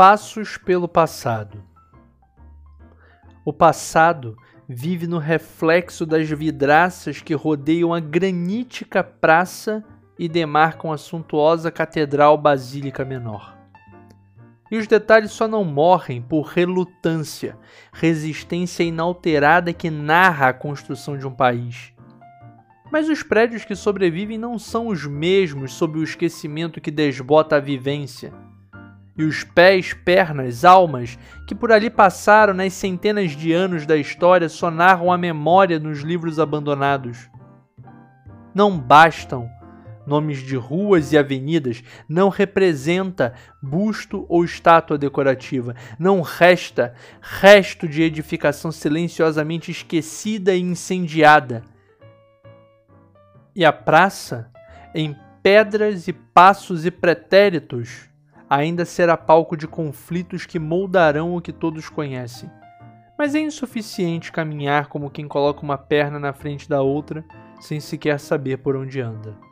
passos pelo passado. O passado vive no reflexo das vidraças que rodeiam a granítica praça e demarcam a suntuosa Catedral Basílica Menor. E os detalhes só não morrem por relutância, resistência inalterada que narra a construção de um país. Mas os prédios que sobrevivem não são os mesmos sob o esquecimento que desbota a vivência. E os pés, pernas, almas que por ali passaram nas centenas de anos da história só narram a memória nos livros abandonados. Não bastam nomes de ruas e avenidas, não representa busto ou estátua decorativa, não resta resto de edificação silenciosamente esquecida e incendiada. E a praça, em pedras e passos e pretéritos, ainda será palco de conflitos que moldarão o que todos conhecem. Mas é insuficiente caminhar como quem coloca uma perna na frente da outra sem sequer saber por onde anda.